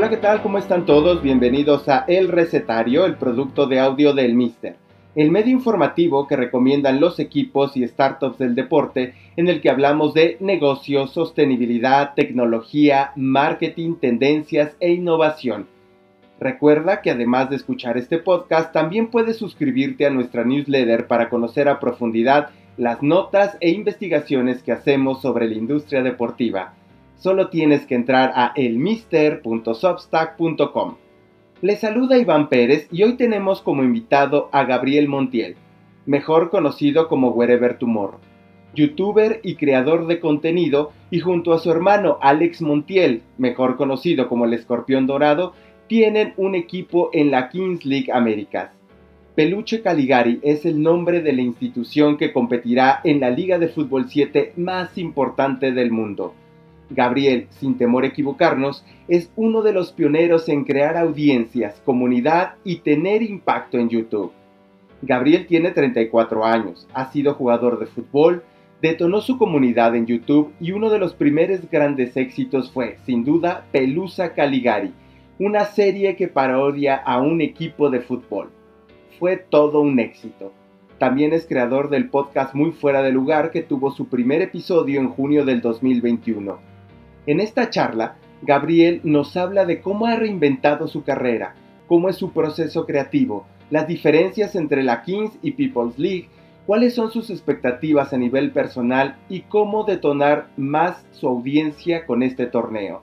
Hola, ¿qué tal? ¿Cómo están todos? Bienvenidos a El Recetario, el producto de audio del Mister, el medio informativo que recomiendan los equipos y startups del deporte en el que hablamos de negocios, sostenibilidad, tecnología, marketing, tendencias e innovación. Recuerda que además de escuchar este podcast, también puedes suscribirte a nuestra newsletter para conocer a profundidad las notas e investigaciones que hacemos sobre la industria deportiva solo tienes que entrar a elmister.substack.com. Le saluda Iván Pérez y hoy tenemos como invitado a Gabriel Montiel, mejor conocido como Wherever Tomorrow, youtuber y creador de contenido y junto a su hermano Alex Montiel, mejor conocido como el Escorpión Dorado, tienen un equipo en la Kings League Américas. Peluche Caligari es el nombre de la institución que competirá en la Liga de Fútbol 7 más importante del mundo. Gabriel, sin temor a equivocarnos, es uno de los pioneros en crear audiencias, comunidad y tener impacto en YouTube. Gabriel tiene 34 años, ha sido jugador de fútbol, detonó su comunidad en YouTube y uno de los primeros grandes éxitos fue, sin duda, Pelusa Caligari, una serie que parodia a un equipo de fútbol. Fue todo un éxito. También es creador del podcast Muy Fuera de Lugar que tuvo su primer episodio en junio del 2021 en esta charla, Gabriel nos habla de cómo ha reinventado su carrera, cómo es su proceso creativo, las diferencias entre la Kings y People's League, cuáles son sus expectativas a nivel personal y cómo detonar más su audiencia con este torneo.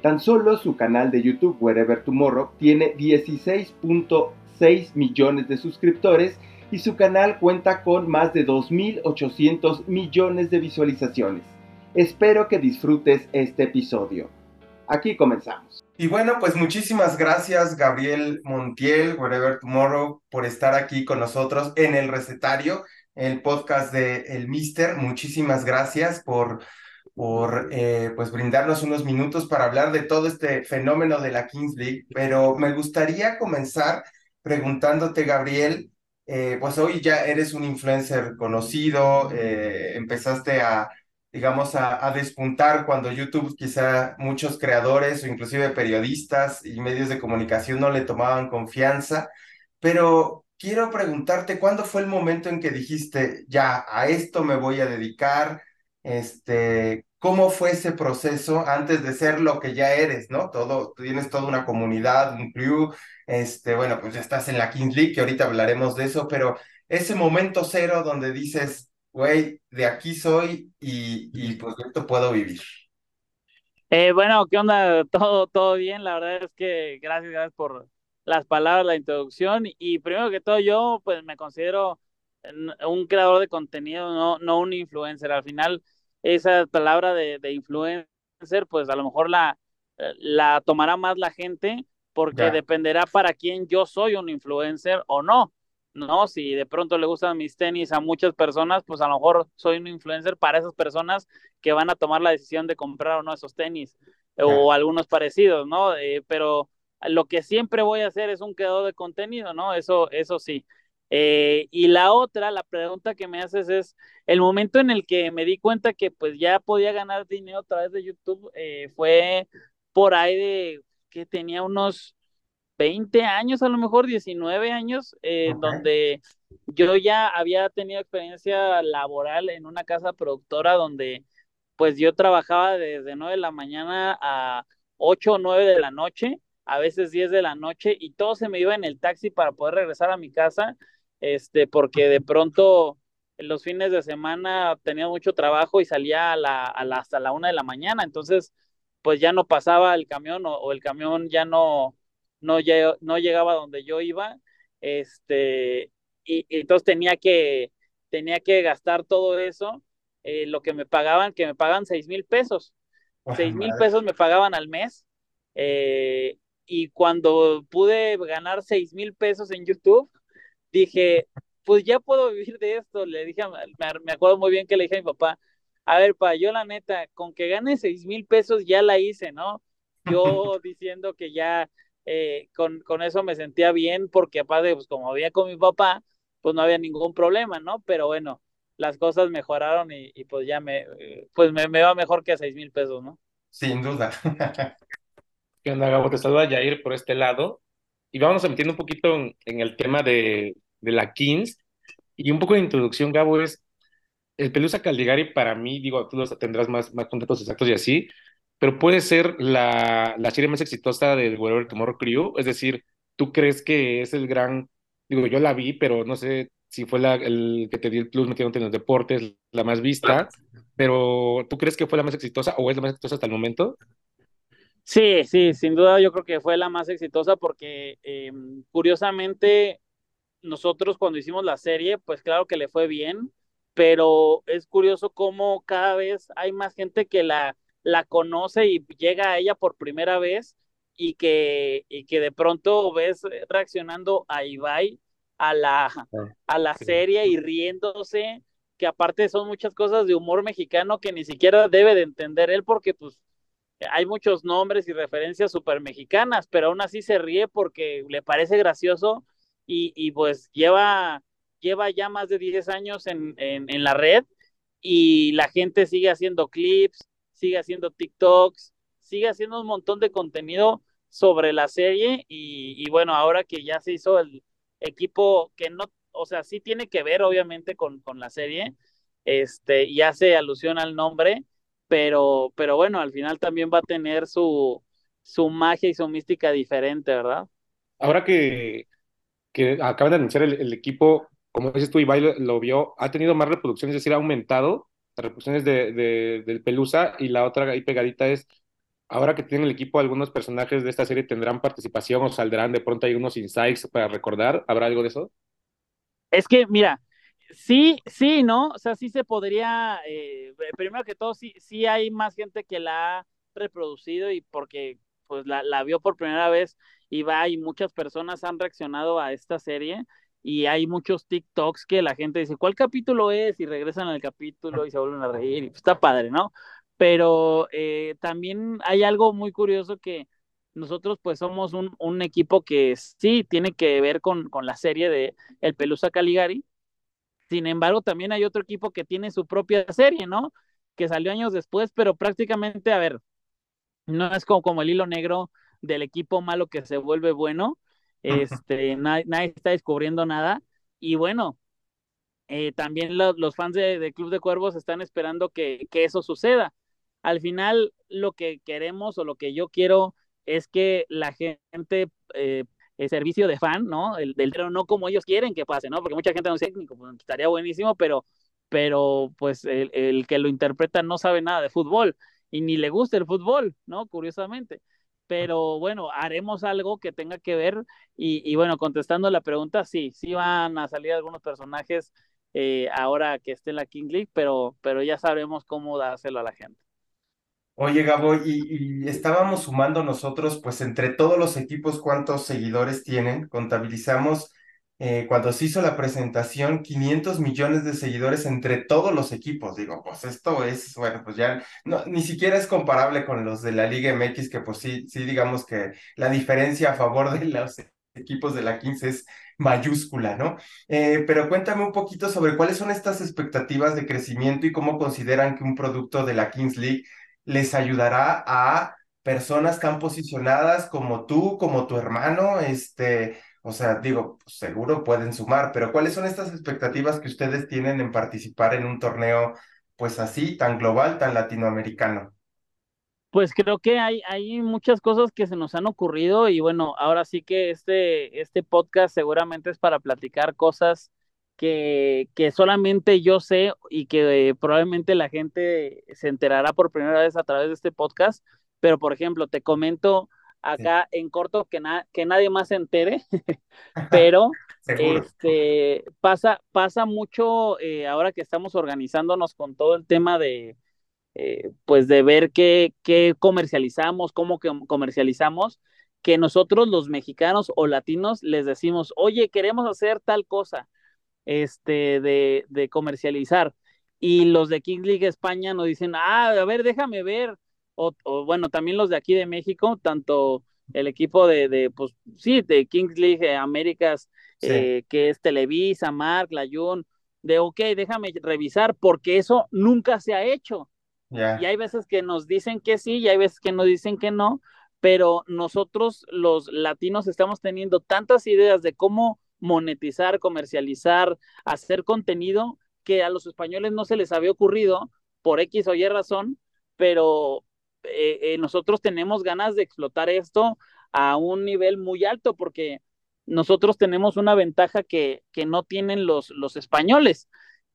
Tan solo su canal de YouTube Wherever Tomorrow tiene 16.6 millones de suscriptores y su canal cuenta con más de 2.800 millones de visualizaciones. Espero que disfrutes este episodio. Aquí comenzamos. Y bueno, pues muchísimas gracias Gabriel Montiel, Wherever Tomorrow, por estar aquí con nosotros en el recetario, el podcast de El Mister. Muchísimas gracias por, por eh, pues brindarnos unos minutos para hablar de todo este fenómeno de la Kings League. Pero me gustaría comenzar preguntándote, Gabriel, eh, pues hoy ya eres un influencer conocido, eh, empezaste a digamos, a, despuntar cuando YouTube quizá muchos creadores o inclusive periodistas y medios de comunicación no le tomaban confianza. Pero quiero preguntarte, ¿cuándo fue el momento en que dijiste, ya, a esto me voy a dedicar? Este, ¿Cómo fue ese proceso antes de ser lo que ya eres, no? Todo, tienes toda una comunidad, un crew, este, bueno, pues ya estás en la Kings League, que ahorita hablaremos de eso, pero ese momento cero donde dices, güey, de aquí soy y, y pues de esto puedo vivir. Eh, bueno, ¿qué onda? Todo, todo bien. La verdad es que gracias, gracias por las palabras, la introducción. Y primero que todo, yo pues me considero un creador de contenido, no, no un influencer. Al final, esa palabra de, de influencer, pues a lo mejor la, la tomará más la gente porque dependerá para quién yo soy un influencer o no. ¿No? Si de pronto le gustan mis tenis a muchas personas, pues a lo mejor soy un influencer para esas personas que van a tomar la decisión de comprar o no esos tenis o algunos parecidos, ¿no? Eh, pero lo que siempre voy a hacer es un creador de contenido, ¿no? Eso, eso sí. Eh, y la otra, la pregunta que me haces es, el momento en el que me di cuenta que pues ya podía ganar dinero a través de YouTube eh, fue por ahí de que tenía unos 20 años, a lo mejor 19 años, eh, donde yo ya había tenido experiencia laboral en una casa productora donde pues yo trabajaba desde 9 de la mañana a 8 o 9 de la noche, a veces 10 de la noche, y todo se me iba en el taxi para poder regresar a mi casa, este, porque de pronto los fines de semana tenía mucho trabajo y salía a la, hasta la 1 de la mañana, entonces pues ya no pasaba el camión o el camión ya no no, no llegaba donde yo iba, este, y, entonces tenía que, tenía que gastar todo eso, eh, lo que me pagaban, que me pagan seis mil pesos, seis mil pesos me pagaban al mes, eh, y cuando pude ganar seis mil pesos en YouTube, dije, pues ya puedo vivir de esto, le dije, me, acuerdo muy bien que le dije a mi papá, a ver, pa, yo la neta, con que gane seis mil pesos ya la hice, ¿no? Yo diciendo que ya eh, con, con, eso me sentía bien porque aparte, pues como había con mi papá, pues no había ningún problema, ¿no? Pero bueno, las cosas mejoraron y, pues ya me, pues me, me, va mejor que a seis mil pesos, ¿no? Sin duda. ¿Qué onda, Gabo? Te saluda Jair por este lado. Y vamos a metiendo un poquito en, en el tema de, de la Kings. Y un poco de introducción, Gabo, es el Pelusa Caligari para mí, digo, tú los tendrás más, más contactos exactos y así, pero puede ser la, la serie más exitosa del Whatever Tomorrow Crew. Es decir, ¿tú crees que es el gran, digo, yo la vi, pero no sé si fue la, el que te dio el plus metiéndote en los deportes, la más vista, pero ¿tú crees que fue la más exitosa o es la más exitosa hasta el momento? Sí, sí, sin duda yo creo que fue la más exitosa porque eh, curiosamente nosotros cuando hicimos la serie, pues claro que le fue bien, pero es curioso cómo cada vez hay más gente que la, la conoce y llega a ella por primera vez y que, y que de pronto ves reaccionando a Ibai a la, Ah, a la serie y riéndose, que aparte son muchas cosas de humor mexicano que ni siquiera debe de entender él porque pues hay muchos nombres y referencias súper mexicanas, pero aún así se ríe porque le parece gracioso y, y pues lleva, lleva ya más de 10 años en, en, en la red y la gente sigue haciendo clips, sigue haciendo TikToks, sigue haciendo un montón de contenido sobre la serie y, bueno, ahora que ya se hizo el equipo que no, o sea, sí tiene que ver obviamente con, con la serie, este, y hace alusión al nombre, pero, pero bueno, al final también va a tener su, su magia y su mística diferente, ¿verdad? Ahora que, que acaban de anunciar el, el equipo, como dices tú, Ibai lo, lo vio, ha tenido más reproducciones, es decir, ha aumentado de, de- del Pelusa y la otra ahí pegadita es, ahora que tienen el equipo, algunos personajes de esta serie tendrán participación o saldrán de pronto hay unos insights para recordar, ¿habrá algo de eso? Es que, mira, sí, sí, ¿no? O sea, sí se podría, eh, primero que todo, sí, sí hay más gente que la ha reproducido y porque pues la, la vio por primera vez y va y muchas personas han reaccionado a esta serie y hay muchos TikToks que la gente dice, ¿cuál capítulo es? Y regresan al capítulo y se vuelven a reír y pues, está padre, ¿no? Pero eh, también hay algo muy curioso que nosotros pues somos un, equipo que sí tiene que ver con, con la serie de El Pelusa Caligari, sin embargo, también hay otro equipo que tiene su propia serie, ¿no? Que salió años después, pero prácticamente, a ver, no es como, como el hilo negro del equipo malo que se vuelve bueno. Este, nadie, está descubriendo nada. Y bueno, eh, también lo, los fans de, Club de Cuervos están esperando que, eso suceda. Al final, lo que queremos o lo que yo quiero es que la gente eh, el servicio de fan, ¿no? El del no como ellos quieren que pase, ¿no? Porque mucha gente no es técnico, estaría buenísimo, pero, pero pues el, el, que lo interpreta no sabe nada de fútbol y ni le gusta el fútbol, ¿no? Curiosamente. Pero bueno, haremos algo que tenga que ver y, y bueno, contestando la pregunta, sí, sí van a salir algunos personajes eh, ahora que esté en la King League, pero, pero ya sabremos cómo dárselo a la gente. Oye, Gabo, y, y, estábamos sumando nosotros, pues entre todos los equipos, ¿cuántos seguidores tienen? Contabilizamos eh, cuando se hizo la presentación, 500 millones de seguidores entre todos los equipos. Digo, pues esto es, bueno, pues ya ni siquiera es comparable con los de la Liga MX, que pues sí, sí, digamos que la diferencia a favor de los equipos de la 15 es mayúscula, ¿no? Eh, pero cuéntame un poquito sobre cuáles son estas expectativas de crecimiento y cómo consideran que un producto de la Kings League les ayudará a personas tan posicionadas como tú, como tu hermano, este, o sea, digo, pues seguro pueden sumar, pero ¿cuáles son estas expectativas que ustedes tienen en participar en un torneo, pues así, tan global, tan latinoamericano? Pues creo que hay, hay muchas cosas que se nos han ocurrido y bueno, ahora sí que este, este podcast seguramente es para platicar cosas que, que solamente yo sé y que eh, probablemente la gente se enterará por primera vez a través de este podcast, pero por ejemplo, te comento acá sí. en corto que, na que nadie más se entere, pero este pasa, pasa mucho eh, ahora que estamos organizándonos con todo el tema de, eh, pues de ver qué, qué comercializamos, cómo que comercializamos, que nosotros los mexicanos o latinos les decimos, oye, queremos hacer tal cosa, este, de, de comercializar. Y los de King League España nos dicen, ah, a ver, déjame ver. O, o, bueno, también los de aquí de México, tanto el equipo de, de pues sí, de Kings League Américas, sí. eh, que es Televisa, Mark, Layun, de ok, déjame revisar, porque eso nunca se ha hecho. Yeah. Y hay veces que nos dicen que sí y hay veces que nos dicen que no, pero nosotros los latinos estamos teniendo tantas ideas de cómo monetizar, comercializar, hacer contenido que a los españoles no se les había ocurrido por X o Y razón, pero eh, eh, nosotros tenemos ganas de explotar esto a un nivel muy alto porque nosotros tenemos una ventaja que, que no tienen los, los españoles,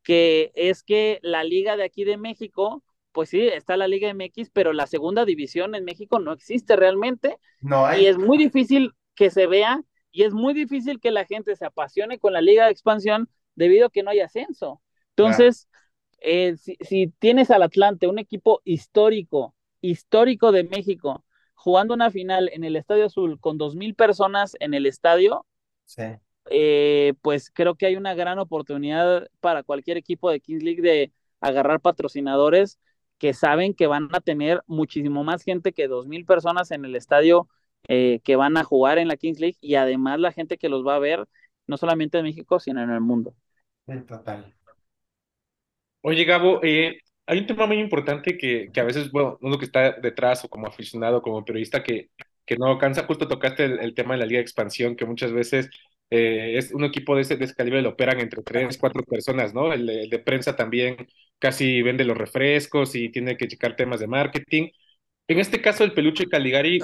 que es que la liga de aquí de México, pues sí, está la Liga MX, pero la segunda división en México no existe realmente. No hay. Y es muy difícil que se vea y es muy difícil que la gente se apasione con la Liga de Expansión debido a que no hay ascenso. Entonces, eh, si, si, tienes al Atlante, un equipo histórico, histórico de México, jugando una final en el Estadio Azul con dos mil personas en el estadio, sí. eh, pues creo que hay una gran oportunidad para cualquier equipo de Kings League de agarrar patrocinadores que saben que van a tener muchísimo más gente que dos mil personas en el estadio eh, que van a jugar en la Kings League y además la gente que los va a ver no solamente en México, sino en el mundo. Sí, total. Oye, Gabo, eh, hay un tema muy importante que, a veces, bueno, uno que está detrás o como aficionado, como periodista, que, que no alcanza, justo tocaste el, tema de la Liga de Expansión, que muchas veces eh, es un equipo de ese, de ese, calibre lo operan entre tres, cuatro personas, ¿no? El, de prensa también casi vende los refrescos y tiene que checar temas de marketing. En este caso, el peluche Caligari,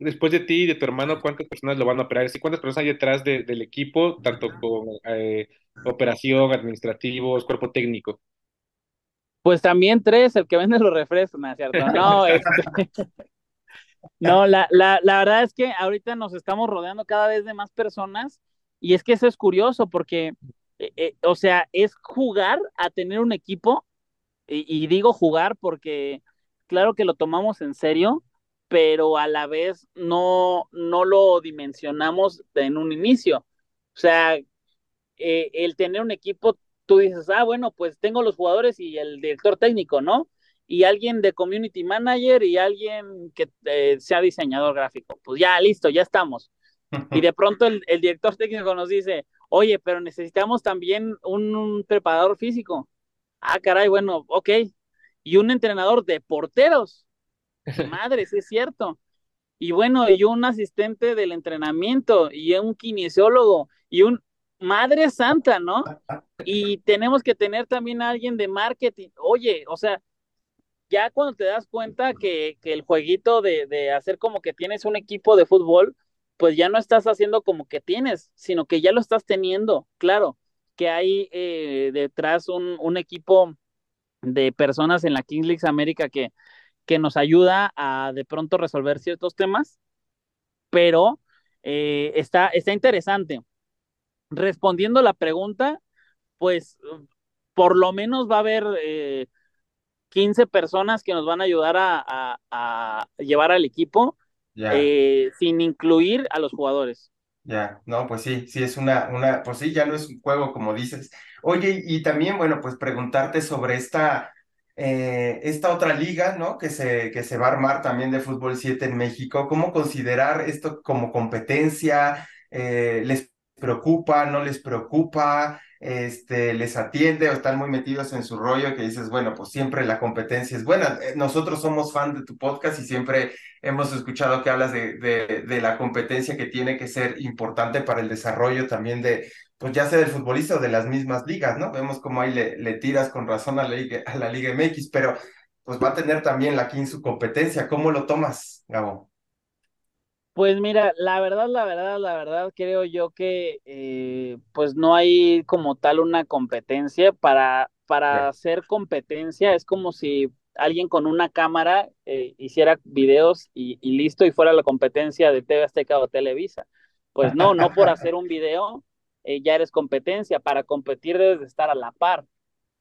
después de ti y de tu hermano, ¿cuántas personas lo van a operar? ¿Y cuántas personas hay detrás de, del equipo, tanto con eh, operación, administrativos, cuerpo técnico? Pues también tres, el que vende los refrescos, ¿no es cierto? No, este... no la, la, la, verdad es que ahorita nos estamos rodeando cada vez de más personas y es que eso es curioso porque, eh, eh, o sea, es jugar a tener un equipo y, y, digo jugar porque claro que lo tomamos en serio, pero a la vez no, no lo dimensionamos en un inicio. O sea, eh, el tener un equipo tú dices, ah, bueno, pues tengo los jugadores y el director técnico, ¿no? Y alguien de community manager y alguien que eh, sea diseñador gráfico. Pues ya, listo, ya estamos. Y de pronto el, el director técnico nos dice, oye, pero necesitamos también un, un, preparador físico. Ah, caray, bueno, ok. Y un entrenador de porteros. Madre, sí es cierto. Y bueno, y un asistente del entrenamiento, y un kinesiólogo, y un, madre santa, ¿no? Y tenemos que tener también a alguien de marketing. Oye, o sea, ya cuando te das cuenta que, que el jueguito de, de, hacer como que tienes un equipo de fútbol, pues ya no estás haciendo como que tienes, sino que ya lo estás teniendo, claro, que hay eh, detrás un, un, equipo de personas en la Kings League América que, que nos ayuda a de pronto resolver ciertos temas, pero eh, está, está interesante respondiendo la pregunta, pues por lo menos va a haber eh, 15 personas que nos van a ayudar a, a, a llevar al equipo, yeah. eh, sin incluir a los jugadores. Ya, no, pues sí, sí es una, una, pues sí, ya no es un juego como dices. Oye, y también, bueno, pues preguntarte sobre esta, eh, esta otra liga, ¿no? Que se, que se va a armar también de fútbol 7 en México. ¿Cómo considerar esto como competencia? Eh, ¿Les preocupa, no les preocupa, este, les atiende o están muy metidos en su rollo que dices, bueno, pues siempre la competencia es buena. Nosotros somos fan de tu podcast y siempre hemos escuchado que hablas de, de, la competencia que tiene que ser importante para el desarrollo también de, pues ya sea del futbolista o de las mismas ligas, ¿no? Vemos cómo ahí le, le tiras con razón a la, Liga, a la Liga MX, pero pues va a tener también la en su competencia. ¿Cómo lo tomas, Gabo? Pues mira, la verdad, la verdad, la verdad, creo yo que eh, pues no hay como tal una competencia. Para, para hacer competencia es como si alguien con una cámara eh, hiciera videos y, y, listo y fuera la competencia de TV Azteca o Televisa. Pues no, no por hacer un video eh, ya eres competencia. Para competir debes de estar a la par.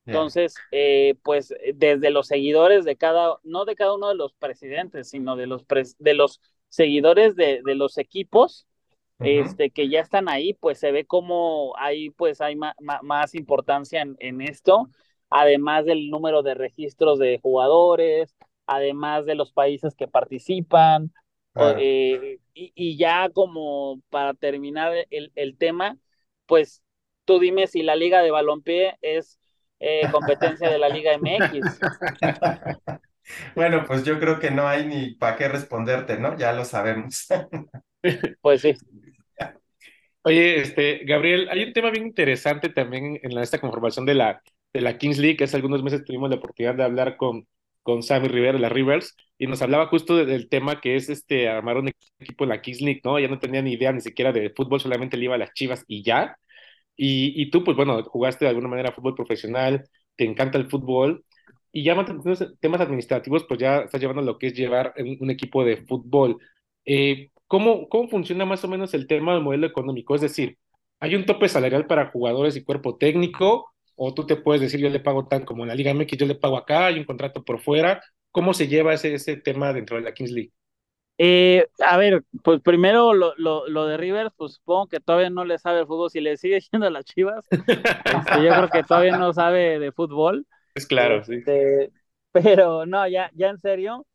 Entonces, eh, pues desde los seguidores de cada, no de cada uno de los presidentes, sino de los, pres de los seguidores de, de los equipos uh -huh. este, que ya están ahí, pues se ve como hay, pues hay ma ma más importancia en, en, esto, además del número de registros de jugadores, además de los países que participan, ah. eh, y, y, ya como para terminar el, el, tema, pues tú dime si la liga de balompié es eh, competencia de la liga MX. Bueno, pues yo creo que no hay ni para qué responderte, ¿no? Ya lo sabemos. Pues sí. Oye, este, Gabriel, hay un tema bien interesante también en la- esta conformación de la, de la Kings League, que hace algunos meses tuvimos la oportunidad de hablar con, con Sammy Rivera de la Rivers, y nos hablaba justo de- del tema que es este armar un equipo en la Kings League, ¿no? Ya no tenía ni idea ni siquiera de fútbol, solamente le iba a las Chivas y ya. Y, y tú, pues bueno, jugaste de alguna manera fútbol profesional, te encanta el fútbol, y ya temas administrativos, pues ya estás llevando lo que es llevar un, un equipo de fútbol. Eh, ¿cómo, cómo funciona más o menos el tema del modelo económico? Es decir, ¿hay un tope salarial para jugadores y cuerpo técnico? ¿O tú te puedes decir, yo le pago tan como en la Liga MX, yo le pago acá, hay un contrato por fuera? ¿Cómo se lleva ese, ese tema dentro de la Kings League? Eh, a ver, pues primero lo, lo, lo de Rivers, pues supongo que todavía no le sabe el fútbol. Si le sigue yendo a las Chivas, este, yo creo que todavía no sabe de fútbol. Es claro, sí. Este, pero no, ya, ya en serio,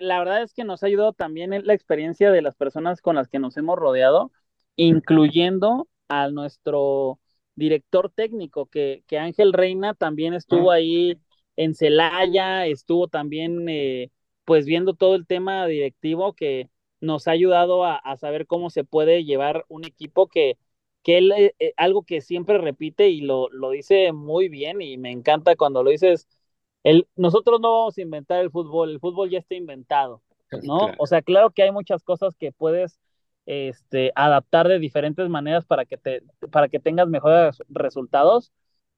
la verdad es que nos ha ayudado también la experiencia de las personas con las que nos hemos rodeado, incluyendo a nuestro director técnico, que, que Ángel Reina también estuvo ahí en Celaya, estuvo también eh, pues viendo todo el tema directivo que nos ha ayudado a, a saber cómo se puede llevar un equipo que, que él, eh, eh, algo que siempre repite y lo, lo dice muy bien y me encanta cuando lo dices, el, nosotros no vamos a inventar el fútbol, el fútbol ya está inventado, ¿no? Claro. O sea, claro que hay muchas cosas que puedes este, adaptar de diferentes maneras para que, te, para que tengas mejores resultados,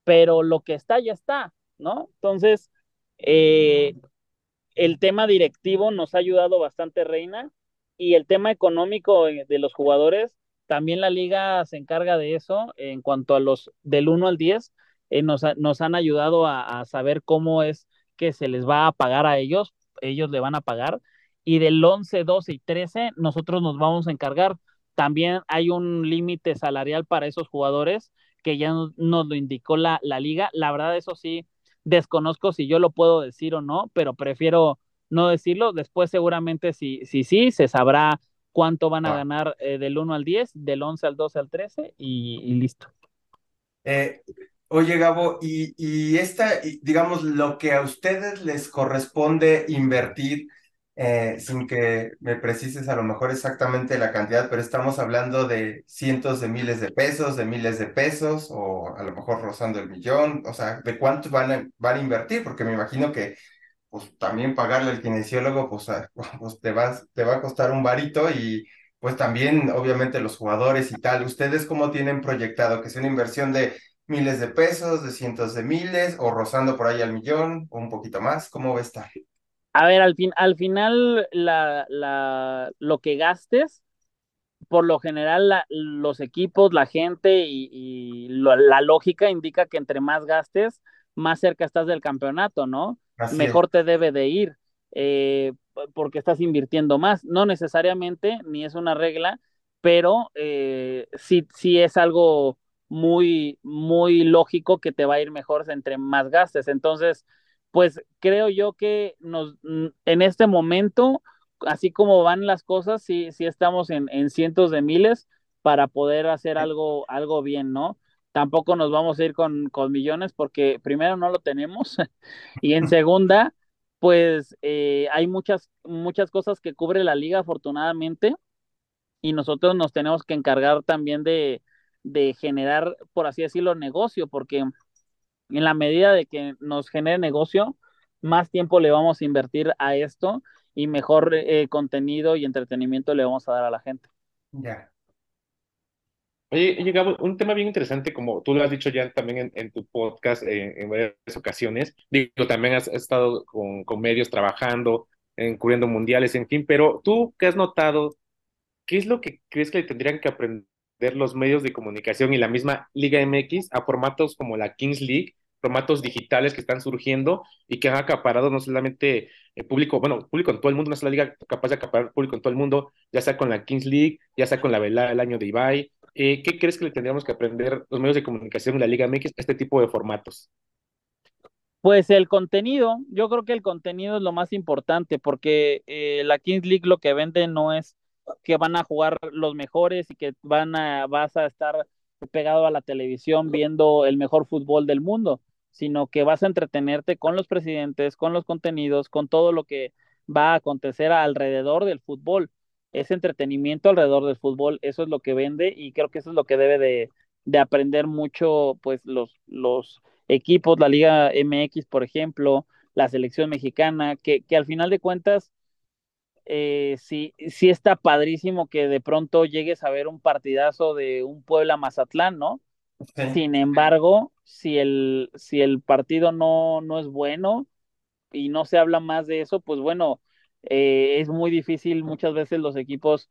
pero lo que está ya está, ¿no? Entonces, eh, el tema directivo nos ha ayudado bastante, Reina, y el tema económico de los jugadores, también la liga se encarga de eso en cuanto a los del 1 al 10, eh, nos, nos, han ayudado a, saber cómo es que se les va a pagar a ellos, ellos le van a pagar, y del 11, 12 y 13 nosotros nos vamos a encargar. También hay un límite salarial para esos jugadores que ya nos, lo indicó la, la liga. La verdad, eso sí, desconozco si yo lo puedo decir o no, pero prefiero no decirlo. Después seguramente si sí, si, si, se sabrá cuánto van a ganar eh, del 1 al 10, del 11 al 12 al 13 y, y listo. Eh, oye, Gabo, y, y esta, digamos, lo que a ustedes les corresponde invertir, eh, sin que me precises a lo mejor exactamente la cantidad, pero estamos hablando de cientos de miles de pesos, de miles de pesos, o a lo mejor rozando el millón, o sea, ¿de cuánto van a, van a invertir? Porque me imagino que pues también pagarle al kinesiólogo, pues, pues te, vas, te va a costar un varito y pues también obviamente los jugadores y tal. ¿Ustedes cómo tienen proyectado que sea una inversión de miles de pesos, de cientos de miles, o rozando por ahí al millón, o un poquito más? ¿Cómo va a estar? A ver, al, fin, al final la, la, lo que gastes, por lo general los equipos, la gente y, la lógica indica que entre más gastes, más cerca estás del campeonato, ¿no? Así Mejor es. te debe de ir, eh, porque estás invirtiendo más. No necesariamente, ni es una regla, pero eh, sí, sí es algo muy, muy lógico que te va a ir mejor entre más gastes. Entonces, pues creo yo que nos, en este momento, así como van las cosas, sí, sí estamos en, en cientos de miles para poder hacer algo, algo bien, ¿no? Tampoco nos vamos a ir con, con millones porque primero no lo tenemos y en segunda, pues eh, hay muchas, muchas cosas que cubre la liga afortunadamente y nosotros nos tenemos que encargar también de, de generar, por así decirlo, negocio, porque en la medida de que nos genere negocio, más tiempo le vamos a invertir a esto y mejor eh, contenido y entretenimiento le vamos a dar a la gente. Ya. Oye, llegamos un tema bien interesante, como tú lo has dicho ya también en, en tu podcast eh, en varias ocasiones. Digo, también has, has estado con, con, medios trabajando, en, cubriendo mundiales, en fin, pero tú, ¿qué has notado? ¿Qué es lo que crees que tendrían que aprender los medios de comunicación y la misma Liga MX a formatos como la Kings League, formatos digitales que están surgiendo y que han acaparado no solamente el público, bueno, público en todo el mundo, no es la liga capaz de acaparar público en todo el mundo, ya sea con la Kings League, ya sea con la velada del año de Ibai. Eh, ¿Qué crees que le tendríamos que aprender los medios de comunicación en la Liga MX a este tipo de formatos? Pues el contenido, yo creo que el contenido es lo más importante porque eh, la Kings League lo que vende no es que van a jugar los mejores y que van a, vas a estar pegado a la televisión viendo el mejor fútbol del mundo. sino que vas a entretenerte con los presidentes, con los contenidos, con todo lo que va a acontecer alrededor del fútbol. Es entretenimiento alrededor del fútbol, eso es lo que vende y creo que eso es lo que debe de, de aprender mucho pues los, los equipos, la Liga MX, por ejemplo, la selección mexicana, que, que al final de cuentas eh, sí, sí está padrísimo que de pronto llegues a ver un partidazo de un Puebla Mazatlán, ¿no? Sin embargo, si el, si el partido no, no es bueno y no se habla más de eso, pues bueno, eh, es muy difícil. Muchas veces los equipos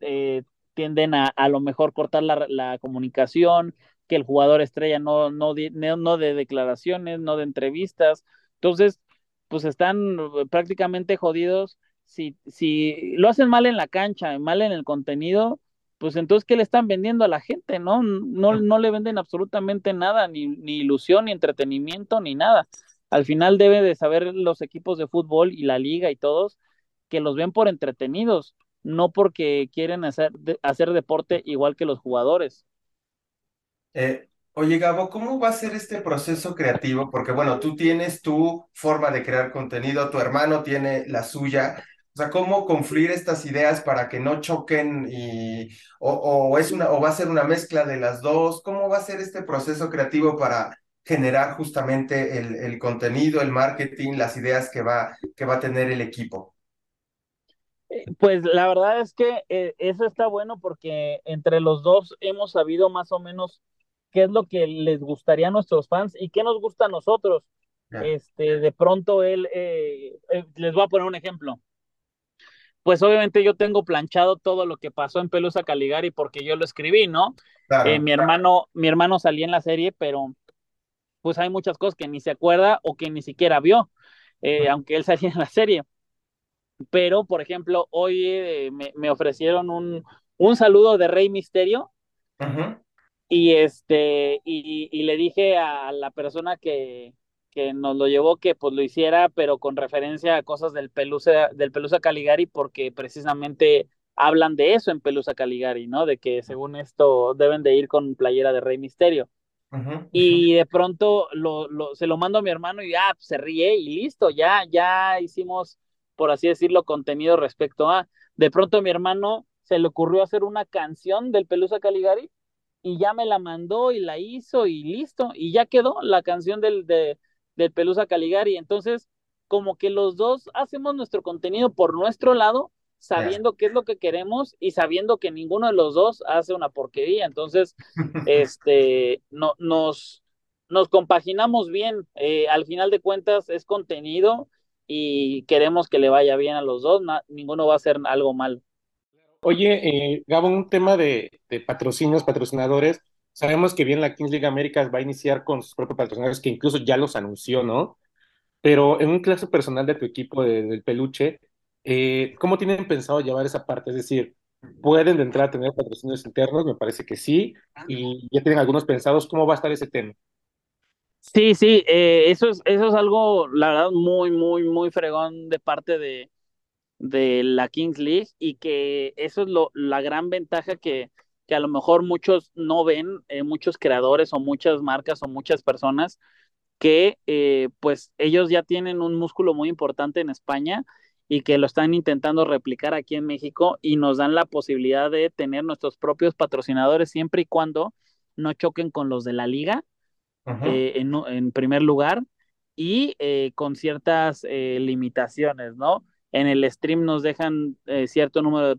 eh, tienden a a lo mejor cortar la, la, comunicación, que el jugador estrella no, no, no, no de declaraciones, no de entrevistas. Entonces, pues están prácticamente jodidos si, si lo hacen mal en la cancha, mal en el contenido, pues entonces, ¿qué le están vendiendo a la gente? No, no, no le venden absolutamente nada, ni, ni ilusión, ni entretenimiento, ni nada. Al final debe de saber los equipos de fútbol y la liga y todos que los ven por entretenidos, no porque quieren hacer, hacer deporte igual que los jugadores. Eh, Oye, Gabo, ¿cómo va a ser este proceso creativo? Porque bueno, tú tienes tu forma de crear contenido, tu hermano tiene la suya. O sea, ¿cómo confluir estas ideas para que no choquen y o, o, es una o va a ser una mezcla de las dos? ¿Cómo va a ser este proceso creativo para generar justamente el, el contenido, el marketing, las ideas que va, que va a tener el equipo? Eh, pues la verdad es que eh, eso está bueno porque entre los dos hemos sabido más o menos qué es lo que les gustaría a nuestros fans y qué nos gusta a nosotros. Yeah. Este, de pronto él, eh, eh, les voy a poner un ejemplo. Pues obviamente yo tengo planchado todo lo que pasó en Pelusa Caligari porque yo lo escribí, ¿no? Claro. Mi hermano, mi hermano salía en la serie, pero pues hay muchas cosas que ni se acuerda o que ni siquiera vio, aunque él salía en la serie. Pero, por ejemplo, hoy eh, me, me, ofrecieron un, un saludo de Rey Misterio. Y este y, y, le dije a la persona que, que nos lo llevó que pues lo hiciera pero con referencia a cosas del Pelusa del Pelusa Caligari porque precisamente hablan de eso en Pelusa Caligari no de que según esto deben de ir con playera de Rey Misterio uh -huh, uh -huh. y de pronto lo, lo, se lo mando a mi hermano y ah, se ríe y listo ya ya hicimos por así decirlo contenido respecto a de pronto mi hermano se le ocurrió hacer una canción del Pelusa Caligari y ya me la mandó y la hizo y listo, y ya quedó la canción del, de, del Pelusa Caligari. Entonces, como que los dos hacemos nuestro contenido por nuestro lado, sabiendo qué es lo que queremos y sabiendo que ninguno de los dos hace una porquería. Entonces, este, no, nos, nos compaginamos bien. Eh, al final de cuentas, es contenido y queremos que le vaya bien a los dos, na, ninguno va a hacer algo mal. Oye, eh, Gabo, un tema de, de, patrocinios, patrocinadores. Sabemos que bien la Kings League Américas va a iniciar con sus propios patrocinadores, que incluso ya los anunció, ¿no? Pero en un caso personal de tu equipo de, del peluche, eh, ¿cómo tienen pensado llevar esa parte? Es decir, ¿pueden de entrada tener patrocinios internos? Me parece que sí. Y ya tienen algunos pensados. ¿Cómo va a estar ese tema? Sí, sí, eh, eso, es, eso es algo, la verdad, muy, muy, muy fregón de parte de, de la Kings League y que eso es lo, la gran ventaja que, que a lo mejor muchos no ven, eh, muchos creadores o muchas marcas o muchas personas que eh, pues ellos ya tienen un músculo muy importante en España y que lo están intentando replicar aquí en México y nos dan la posibilidad de tener nuestros propios patrocinadores siempre y cuando no choquen con los de la liga. Eh, en, en, primer lugar y eh, con ciertas eh, limitaciones, ¿no? en el stream nos dejan eh, cierto número de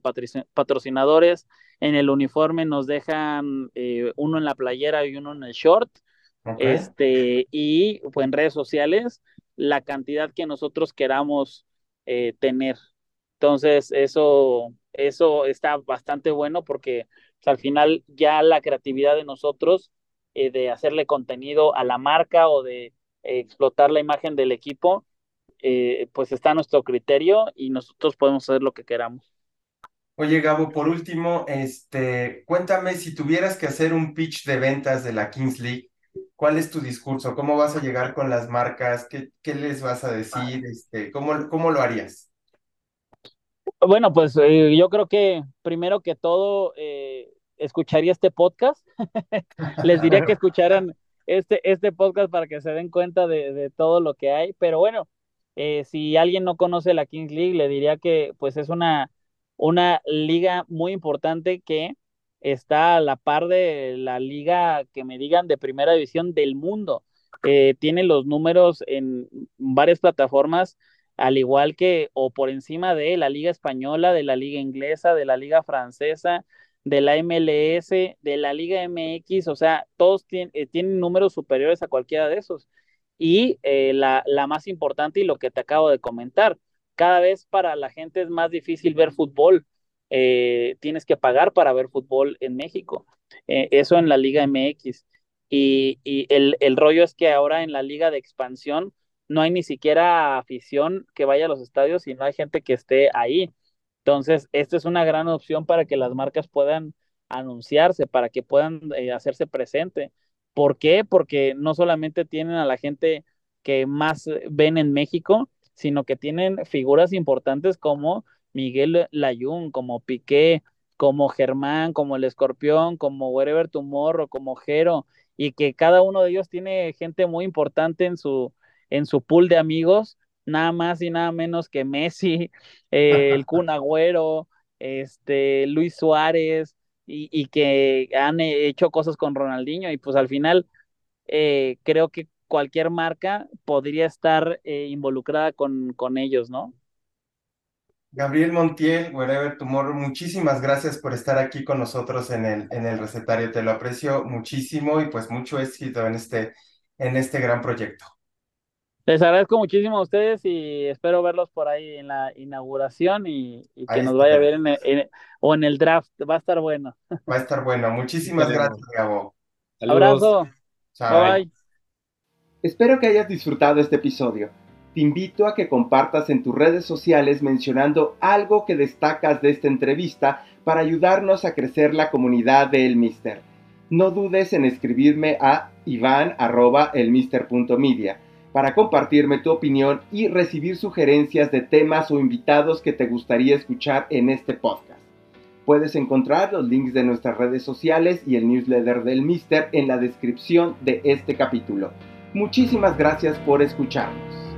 patrocinadores, en el uniforme nos dejan eh, uno en la playera y uno en el short, okay. este, y pues, en redes sociales la cantidad que nosotros queramos tener. Entonces, eso, eso está bastante bueno porque pues, al final ya la creatividad de nosotros de hacerle contenido a la marca o de explotar la imagen del equipo, eh, pues está a nuestro criterio y nosotros podemos hacer lo que queramos. Oye, Gabo, por último, este, cuéntame si tuvieras que hacer un pitch de ventas de la Kings League, ¿cuál es tu discurso? ¿Cómo vas a llegar con las marcas? ¿Qué, qué les vas a decir? Este, ¿cómo, ¿Cómo lo harías? Bueno, pues eh, yo creo que primero que todo eh, escucharía este podcast. les diría que escucharan este, este podcast para que se den cuenta de, de todo lo que hay. Pero bueno, eh, si alguien no conoce la Kings League, le diría que pues es una, una liga muy importante que está a la par de la liga que me digan de primera división del mundo. Eh, tiene los números en varias plataformas, al igual que o por encima de la liga española, de la liga inglesa, de la liga francesa, de la MLS, de la liga MX, o sea, todos eh, tienen números superiores a cualquiera de esos. Y eh, la, la más importante y lo que te acabo de comentar, cada vez para la gente es más difícil ver fútbol. Eh, tienes que pagar para ver fútbol en México. Eso en la Liga MX. Y, y el, el, rollo es que ahora en la Liga de Expansión no hay ni siquiera afición que vaya a los estadios y no hay gente que esté ahí. Entonces, esta es una gran opción para que las marcas puedan anunciarse, para que puedan eh, hacerse presente. ¿Por qué? Porque no solamente tienen a la gente que más ven en México, sino que tienen figuras importantes como Miguel Layún, como Piqué, como Germán, como el Escorpión, como Wherever Tomorrow, como Jero, y que cada uno de ellos tiene gente muy importante en su, en su pool de amigos, nada más y nada menos que Messi, eh, el Kun Agüero, este, Luis Suárez, y, y, que han hecho cosas con Ronaldinho, y pues al final eh, creo que cualquier marca podría estar eh, involucrada con, con ellos, ¿no? Gabriel Montiel, Wherever Tomorrow, muchísimas gracias por estar aquí con nosotros en el, en el recetario. Te lo aprecio muchísimo y pues mucho éxito en este, en este gran proyecto. Les agradezco muchísimo a ustedes y espero verlos por ahí en la inauguración y, y que nos vaya bien en, en, o en el draft. Va a estar bueno. Va a estar bueno. Muchísimas gracias, Gabo. Abrazo. Chao. Bye. Espero que hayas disfrutado este episodio. Te invito a que compartas en tus redes sociales mencionando algo que destacas de esta entrevista para ayudarnos a crecer la comunidad de El Mister. No dudes en escribirme a ivan.elmister.media para compartirme tu opinión y recibir sugerencias de temas o invitados que te gustaría escuchar en este podcast. Puedes encontrar los links de nuestras redes sociales y el newsletter del Mister en la descripción de este capítulo. Muchísimas gracias por escucharnos.